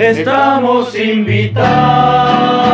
Estamos invitados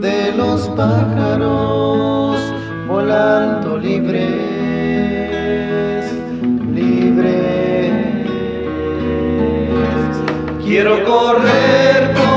de los pájaros volando libres, libres. Quiero correr. Por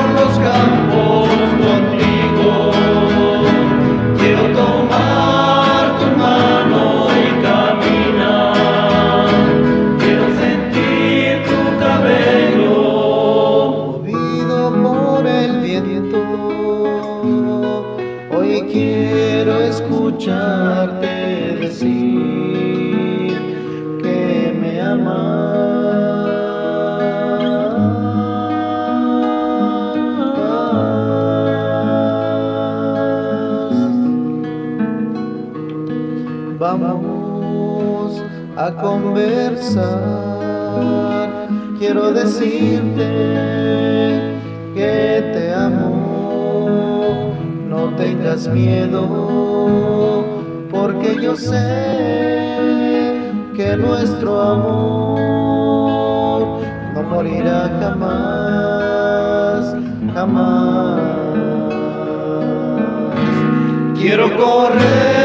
Quiero decirte que te amo, no tengas miedo, porque yo sé que nuestro amor no morirá jamás, jamás. Quiero correr.